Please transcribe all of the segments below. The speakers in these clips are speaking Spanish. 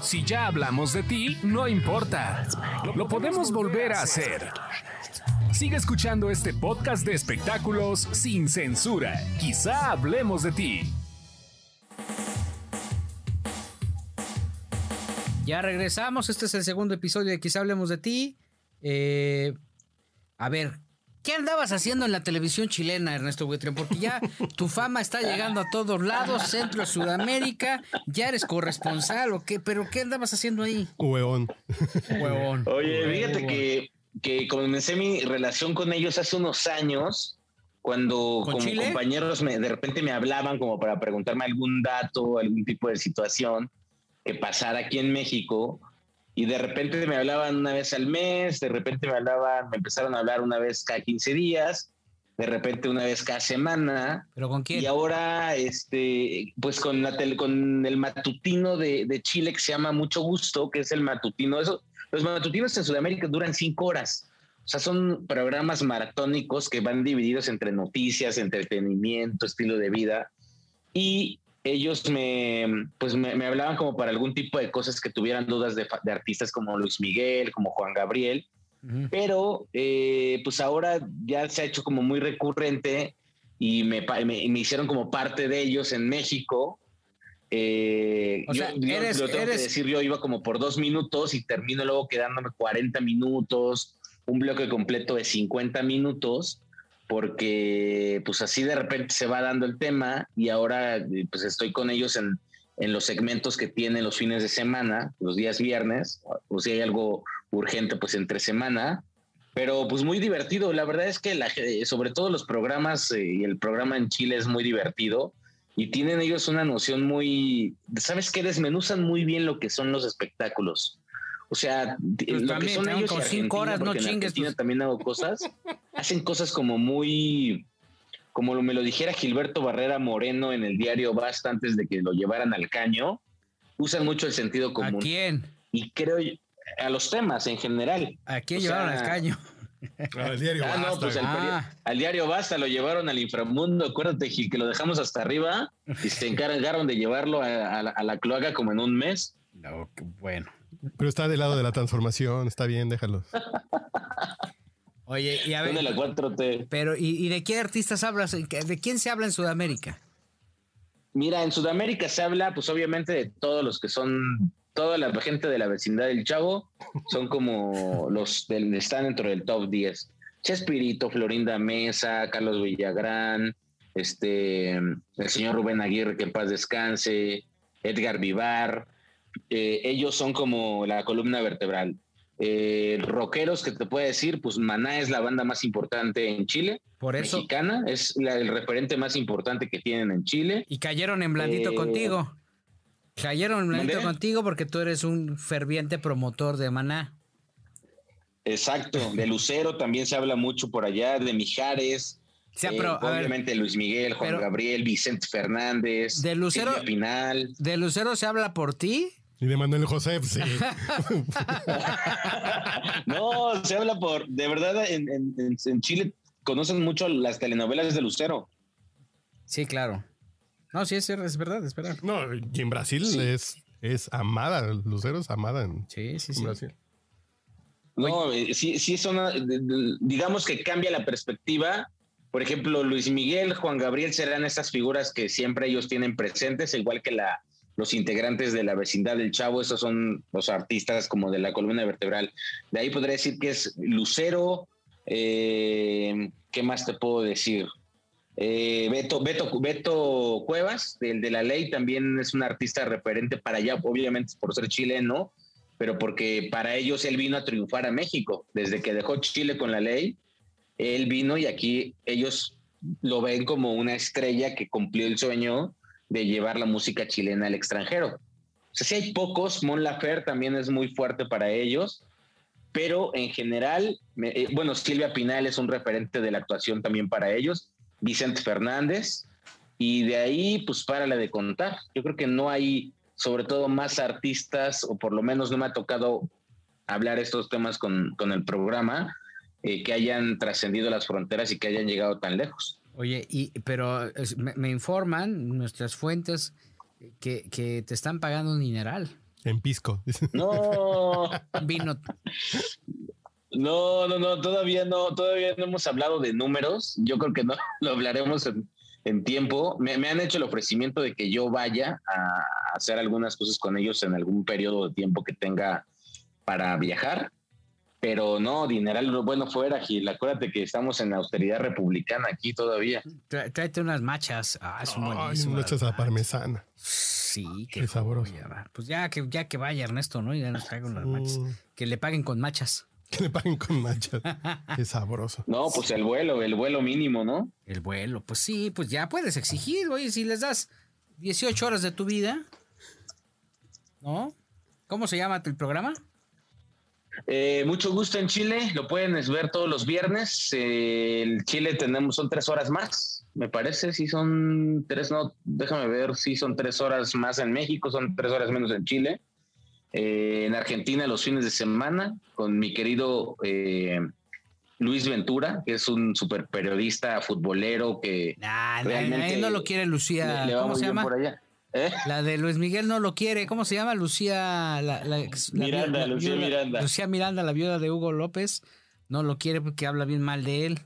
Si ya hablamos de ti, no importa. Lo podemos volver a hacer. Sigue escuchando este podcast de espectáculos sin censura. Quizá hablemos de ti. Ya regresamos. Este es el segundo episodio de Quizá hablemos de ti. Eh, a ver, ¿Qué andabas haciendo en la televisión chilena, Ernesto Buitrón? Porque ya tu fama está llegando a todos lados, Centro, Sudamérica, ya eres corresponsal o qué, pero ¿qué andabas haciendo ahí? Huevón. Huevón. Oye, fíjate que, que comencé mi relación con ellos hace unos años, cuando como compañeros me, de repente me hablaban como para preguntarme algún dato, algún tipo de situación que pasara aquí en México y de repente me hablaban una vez al mes, de repente me hablaban, me empezaron a hablar una vez cada 15 días, de repente una vez cada semana. ¿Pero con quién? Y ahora, este, pues con, la con el matutino de, de, Chile que se llama Mucho Gusto, que es el matutino. Eso, los matutinos en Sudamérica duran cinco horas. O sea, son programas maratónicos que van divididos entre noticias, entretenimiento, estilo de vida. Y ellos me, pues me, hablaban como para algún tipo de cosas que tuvieran dudas de, artistas como Luis Miguel, como Juan Gabriel, pero eh, pues ahora ya se ha hecho como muy recurrente y me, me, hicieron como parte de ellos en México. Eh, o sea, yo, lo tengo que decir, yo iba como por dos minutos y termino luego quedándome 40 minutos, un bloque completo de 50 minutos porque pues así de repente se va dando el tema y ahora eh, pues estoy con ellos en, en los segmentos que tienen los fines de semana, los días viernes, o si hay algo urgente pues entre semana, pero pues muy divertido, la verdad es que sobre todo los programas eh, y el programa en Chile es muy divertido y tienen ellos una noción muy, ¿sabes qué? Desmenuzan muy bien lo que son los espectáculos. O sea, pues lo que son ellos con cinco horas, no chingues. Pues. también hago cosas. hacen cosas como muy, como me lo dijera Gilberto Barrera Moreno en el diario Basta antes de que lo llevaran al caño. Usan mucho el sentido común. ¿A quién? Y creo a los temas en general. ¿A quién llevaron al caño? Al diario ah, Basta. pues ah. al, diario Basta lo llevaron al inframundo. Acuérdate que lo dejamos hasta arriba y se encargaron de llevarlo a, a la cloaca como en un mes. No, bueno. Pero está del lado de la transformación, está bien, déjalo. Oye, y a ver. la 4T. Pero, ¿y, de qué artistas hablas? ¿De quién se habla en Sudamérica? Mira, en Sudamérica se habla, pues obviamente, de todos los que son, toda la gente de la vecindad del Chavo, son como los del, están dentro del top 10. Chespirito, Florinda Mesa, Carlos Villagrán, este, el señor Rubén Aguirre, que en paz descanse, Edgar Vivar, eh, ellos son como la columna vertebral. Eh, rockeros que te puede decir, pues Maná es la banda más importante en Chile. Por eso. Mexicana, es el referente más importante que tienen en Chile. Y cayeron en blandito eh, contigo. Cayeron en blandito contigo porque tú eres un ferviente promotor de Maná. Exacto, de Lucero también se habla mucho por allá, de Mijares. obviamente Luis Miguel, Juan Gabriel, Vicente Fernández, de Lucero, Pinal. ¿De Lucero se habla por ti? Y de Manuel José, sí. no, se habla por, de verdad, en, Chile conocen mucho las telenovelas de Lucero. Sí, claro. No, sí, es, es verdad, es verdad. No, y en Brasil es, es amada, Lucero es amada en, sí, sí, sí. Brasil. No, eh, sí, sí, son, digamos que cambia la perspectiva. Por ejemplo, Luis Miguel, Juan Gabriel serán esas figuras que siempre ellos tienen presentes, igual que la, los integrantes de la vecindad del Chavo, esos son los artistas como de la columna vertebral. De ahí podría decir que es Lucero, eh, ¿qué más te puedo decir? Eh, Beto, Beto, Beto Cuevas, del de la ley, también es un artista referente para allá, obviamente por ser chileno, pero porque para ellos él vino a triunfar a México. Desde que dejó Chile con la ley, él vino y aquí ellos lo ven como una estrella que cumplió el sueño de llevar la música chilena al extranjero. O sea, si hay pocos, Mon Lafer también es muy fuerte para ellos, pero en general, eh, bueno, Silvia Pinal es un referente de la actuación también para ellos, Vicente Fernández, y de ahí, pues para la de contar. Yo creo que no hay, sobre todo, más artistas, o por lo menos no me ha tocado hablar estos temas con, con el programa, eh, que hayan trascendido las fronteras y que hayan llegado tan lejos. Oye, y, pero me, informan nuestras fuentes que, te están pagando un dineral. En pisco. No, Vino. no, no, no, todavía no, todavía no hemos hablado de números. Yo creo que no lo hablaremos en, en tiempo. Me, me han hecho el ofrecimiento de que yo vaya a hacer algunas cosas con ellos en algún periodo de tiempo que tenga para viajar. Pero no, dineral bueno fuera, Gil. Acuérdate que estamos en austeridad republicana aquí todavía. Trá- Tráete unas machas. Ah, son Ay, buenísimas. muchas a parmesana. Sí, Qué sabroso. joya, va. Pues ya que, ya que vaya Ernesto, ¿no? Y ya nos traigan las machas. Que le paguen con machas. que le paguen con machas. Qué sabroso. No, pues el vuelo, el vuelo mínimo, ¿no? El vuelo, pues sí, pues ya puedes exigir, oye, si les das 18 horas de tu vida, ¿no? ¿Cómo se llama el programa? Eh, mucho gusto en Chile, lo pueden ver todos los viernes. Eh, en Chile tenemos, son tres horas más, me parece, si son tres, no, déjame ver, si son tres horas más en México, son tres horas menos en Chile. Eh, en Argentina los fines de semana con mi querido eh, Luis Ventura, que es un super periodista futbolero que Nah, Realmente no lo quiere Lucía. le, le va ¿Cómo muy se bien llama? por allá. ¿Eh? La de Luis Miguel no lo quiere. ¿Cómo se llama? Lucía. La, la ex- la Miranda, Lucía viuda- Miranda. Lucía Miranda, la viuda de Hugo López. No lo quiere porque habla bien mal de él.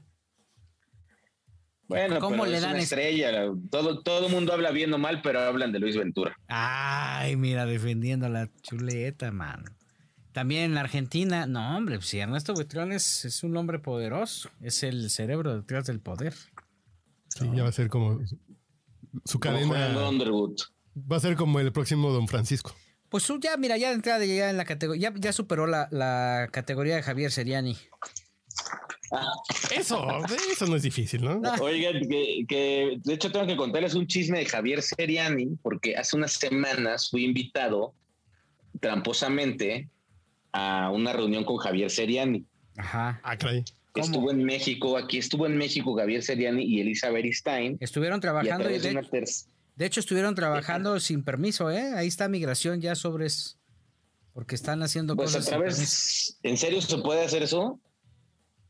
Bueno, ¿Cómo pero le es dan una es- estrella. la- Todo todo el mundo habla bien o mal, pero hablan de Luis Ventura. Ay, mira, defendiendo a la chuleta, mano. También en la Argentina, no, hombre, pues si Ernesto Buitrón es, es un hombre poderoso, es el cerebro detrás del poder. Sí, ya va a ser como su Como cadena. Underwood. Va a ser como el próximo Don Francisco. Pues ya, mira, ya de entrada ya en la categoría, ya, ya superó la, la categoría de Javier Seriani. Eso, eso no es difícil, ¿no? Oigan, que, que, de hecho tengo que contarles un chisme de Javier Seriani, porque hace unas semanas fui invitado tramposamente a una reunión con Javier Seriani. Ajá. Ah, caray. ¿Cómo? Estuvo en México, aquí estuvo en México Javier Seriani y Elisa Beristain. Estuvieron Y a trabajando y de de, una ter- de hecho estuvieron trabajando sin permiso, ¿eh? Ahí está migración ya sobres, porque están haciendo Pues a cosas sin permiso. través, ¿en serio se puede hacer eso?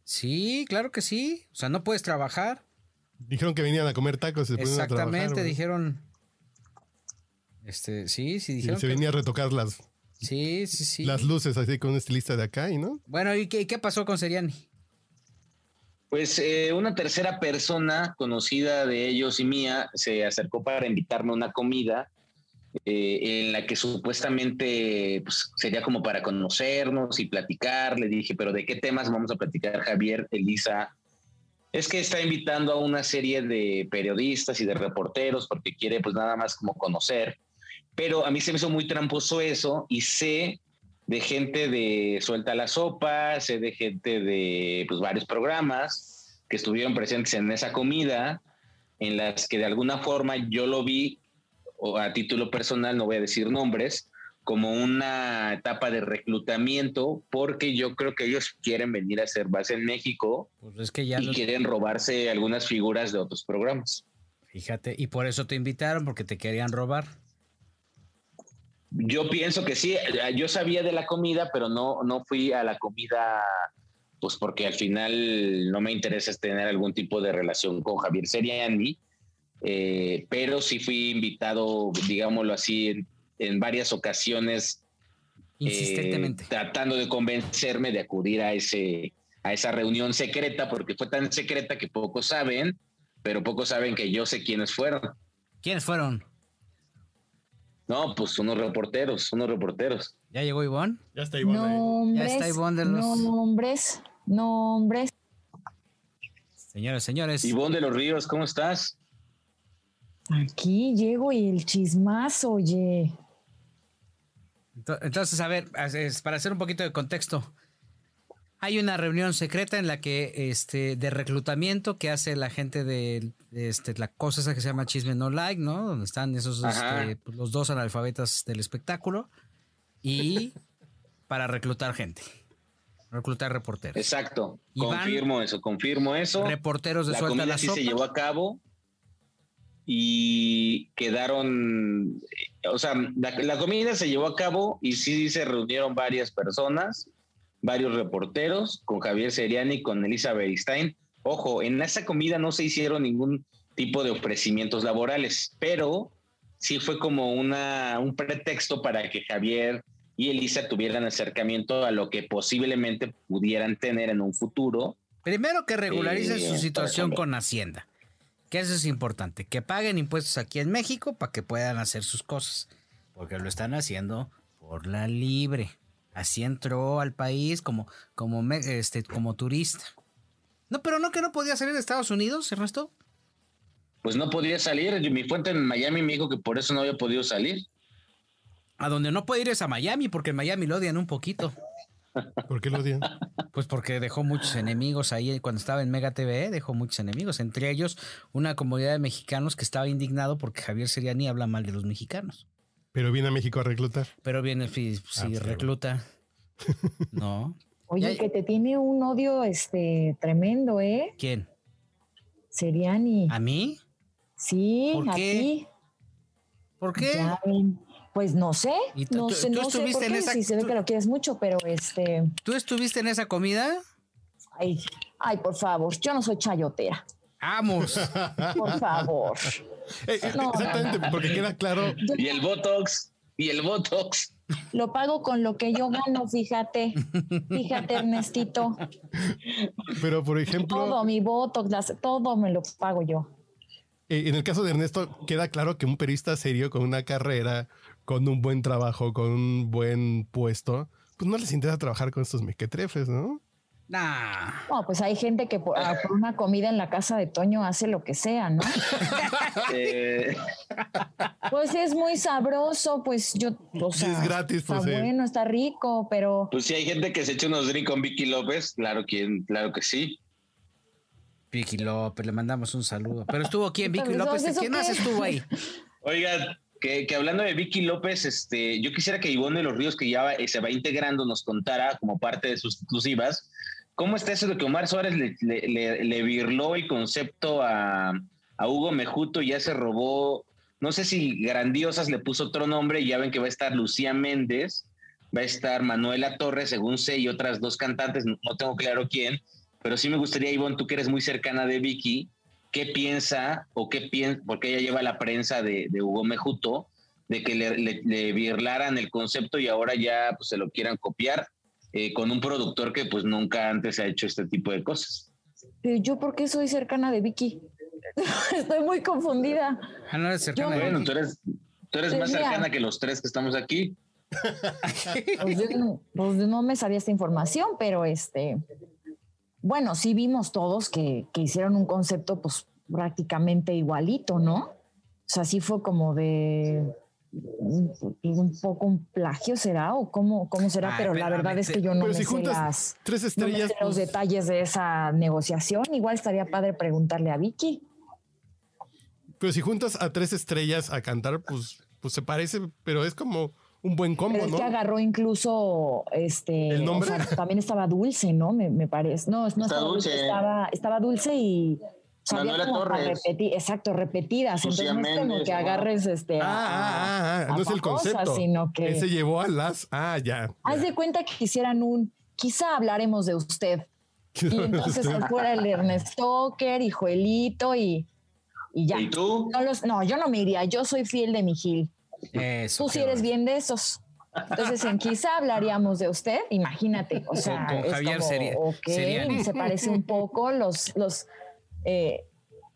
Sí, claro que sí. O sea, no puedes trabajar. Dijeron que venían a comer tacos y se a trabajar, Exactamente, dijeron. Este, sí, sí, Y dijeron. se que- venía a retocar las, Sí, sí, sí. las luces así con un estilista de acá y no. Bueno, ¿y qué, qué pasó con Seriani? Pues eh, una tercera persona conocida de ellos y mía se acercó para invitarme a una comida eh, en la que supuestamente pues, sería como para conocernos y platicar. Le dije, pero ¿de qué temas vamos a platicar, Javier, Elisa? Es que está invitando a una serie de periodistas y de reporteros porque quiere pues nada más como conocer. Pero a mí se me hizo muy tramposo eso y sé de gente de Suelta la Sopa, sé de gente de pues, varios programas que estuvieron presentes en esa comida, en las que de alguna forma yo lo vi, o a título personal, no voy a decir nombres, como una etapa de reclutamiento, porque yo creo que ellos quieren venir a hacer base en México Pues es que ya y los- quieren robarse algunas figuras de otros programas. Fíjate, y por eso te invitaron, porque te querían robar. Yo pienso que sí, yo sabía de la comida, pero no, no fui a la comida, pues porque al final no me interesa tener algún tipo de relación con Javier Seriani, eh, pero sí fui invitado, digámoslo así, en, en varias ocasiones, eh, Insistentemente. tratando de convencerme de acudir a, ese, a esa reunión secreta, porque fue tan secreta que pocos saben, pero pocos saben que yo sé quiénes fueron. ¿Quiénes fueron? No, pues unos reporteros, unos reporteros. ¿Ya llegó Ivonne? Ya está Ivonne ahí. Ya Nombres, está Ivonne de los- nombres, nombres. Señores, señores. Ivonne de los Ríos, ¿cómo estás? Aquí llego y el chismazo, oye. Ento- Entonces, a ver, es- para hacer un poquito de contexto. Hay una reunión secreta en la que, este, de reclutamiento que hace la gente de, este, la cosa esa que se llama Chisme No Like, ¿no? Donde están esos, este, pues, los dos analfabetas del espectáculo. Y para reclutar gente. Reclutar reporteros. Exacto, Y confirmo eso, confirmo eso. Reporteros de la Suelta comida la sí Sopa. se llevó a cabo y quedaron, eh, o sea, la, la comida se llevó a cabo y sí se reunieron varias personas, varios reporteros, con Javier Seriani y con Elisa Beristain. Ojo, en esa comida no se hicieron ningún tipo de ofrecimientos laborales, pero sí fue como una, un pretexto para que Javier y Elisa tuvieran acercamiento a lo que posiblemente pudieran tener en un futuro. Primero que regularicen Eh, su situación con Hacienda. Que eso es importante. Que paguen impuestos aquí en México para que puedan hacer sus cosas. Porque lo están haciendo por la libre. Así entró al país como, como, me- este, como turista. No, pero no que no podía salir de Estados Unidos, Ernesto. Pues no podía salir. Mi fuente en Miami me dijo que por eso no había podido salir. A donde no puede ir es a Miami, porque en Miami lo odian un poquito. ¿Por qué lo odian? Pues porque dejó muchos enemigos ahí cuando estaba en Mega TV, dejó muchos enemigos, entre ellos una comunidad de mexicanos que estaba indignado porque Javier Seriani habla mal de los mexicanos. Pero viene a México a reclutar. Pero viene si, si Ah, pues, recluta. No. Oye, Ya- que te tiene un odio este tremendo, ¿eh? ¿Quién? Seriani. ¿A mí? Sí, ¿Por a qué? ti. ¿Por qué? Ya. Pues no sé, ¿Y tú- no tú- sé, tú no sé estuviste por en qué, esa- si se ve tú- que lo quieres mucho, pero este, ¿Tú estuviste en esa comida? ay, ay, por favor, yo no soy chayotera, ¡Vamos! por favor. Eh, eh, No, exactamente, porque queda claro. Y el Botox, y el Botox. Lo pago con lo que yo gano, fíjate, fíjate, Ernestito, Pero, por ejemplo, todo mi voto, todo me lo pago yo. eh, en el caso de Ernesto, queda claro que un periodista serio con una carrera, con un buen trabajo, con un buen puesto, pues no les interesa trabajar con estos mequetrefes, ¿no? Nah. No, pues hay gente que por, ah, por una comida en la casa de Toño hace lo que sea, ¿no? Eh, Pues es muy sabroso, pues yo, o Sí, sea, es gratis, está pues, sí. bueno, está rico, pero pues sí, hay gente que se echa unos drinks con Vicky López. Claro que, claro que sí. Vicky López, le mandamos un saludo. Pero estuvo quién, Vicky Pero, López. ¿eso ¿Quién más estuvo ahí? Oigan, que, que hablando de Vicky López, este, yo quisiera que Ivonne de los Ríos, que ya va- se va integrando, nos contara como parte de sus exclusivas, ¿cómo está eso de que Omar Suárez le, le, birló el concepto a, Hugo Mejuto y ya se robó, no sé si Grandiosas le puso otro nombre, y ya ven que va a estar Lucía Méndez, va a estar Manuela Torres, según sé, y otras dos cantantes, no, tengo claro quién, pero sí me gustaría, Ivonne, tú que eres muy cercana de Vicky, ¿qué piensa o qué piensa, porque ella lleva la prensa de, Hugo Mejuto, de que le, le, le birlaran el concepto y ahora ya pues, se lo quieran copiar eh, con un productor que pues nunca antes ha hecho este tipo de cosas. yo por qué soy cercana de Vicky. Estoy muy confundida. Ah, no eres cercana de Bueno, tú eres, tú eres Pues más mira. cercana que los tres que estamos aquí. Pues yo no, pues no me sabía esta información, pero este, bueno, sí vimos todos que, que hicieron un concepto pues prácticamente igualito, ¿no? O sea, sí fue como de un, un poco un plagio será o cómo, cómo será, Ay, pero la verdad es que yo no Pero me si sé las tres no me estrellas, sé los pues, detalles de esa negociación. Igual estaría padre preguntarle a Vicky. pero si juntas a tres estrellas a cantar, pues, pues se parece, pero es como un buen combo, Pero es ¿no? que agarró incluso este. ¿El nombre? o sea, también estaba dulce, ¿no? Me, me parece. No, no Está estaba dulce. dulce. Estaba, estaba dulce y. Manuela Torres. repetir, exacto, repetidas. Lucía Entonces no es como que agarres este. Ah, a- ah, ah, a no es el concepto. Sino que. Ese llevó a las. Ah, ya. Haz de cuenta que hicieran un. Quizá hablaremos de usted. Y entonces fuera el Ernest Stoker y Joelito y. Y ya. ¿Y tú? No, los, no, yo no me iría. Yo soy fiel de mi Gil. Eso. Tú sí eres bueno. bien de esos. Entonces, en quizá hablaríamos de usted, imagínate. O sea, con es Javier como, ok, Seriani. se parece un poco. Los, los, eh,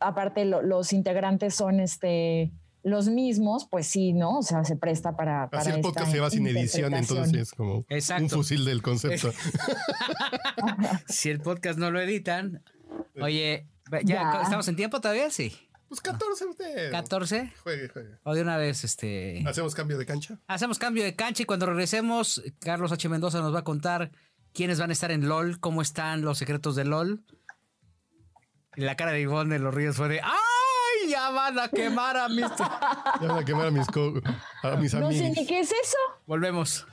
aparte, lo- los integrantes son este los mismos, pues sí, ¿no? O sea, se presta para. para Así el esta podcast se va sin edición, entonces es como Exacto. un fusil del concepto. Si el podcast no lo editan. Oye, ¿ya, Ya. estamos en tiempo todavía? Sí. Pues 14 usted. 14. Juegue, juegue. O de una vez, este. Hacemos cambio de cancha. Hacemos cambio de cancha y cuando regresemos, Carlos H. Mendoza nos va a contar quiénes van a estar en LOL, cómo están los secretos de LOL. Y la cara de Ivonne de los Ríos fue de ¡Ay! Ya van a quemar a mis. Ya van a quemar a mis, co- a mis No sé amigos. ni qué es eso. Volvemos.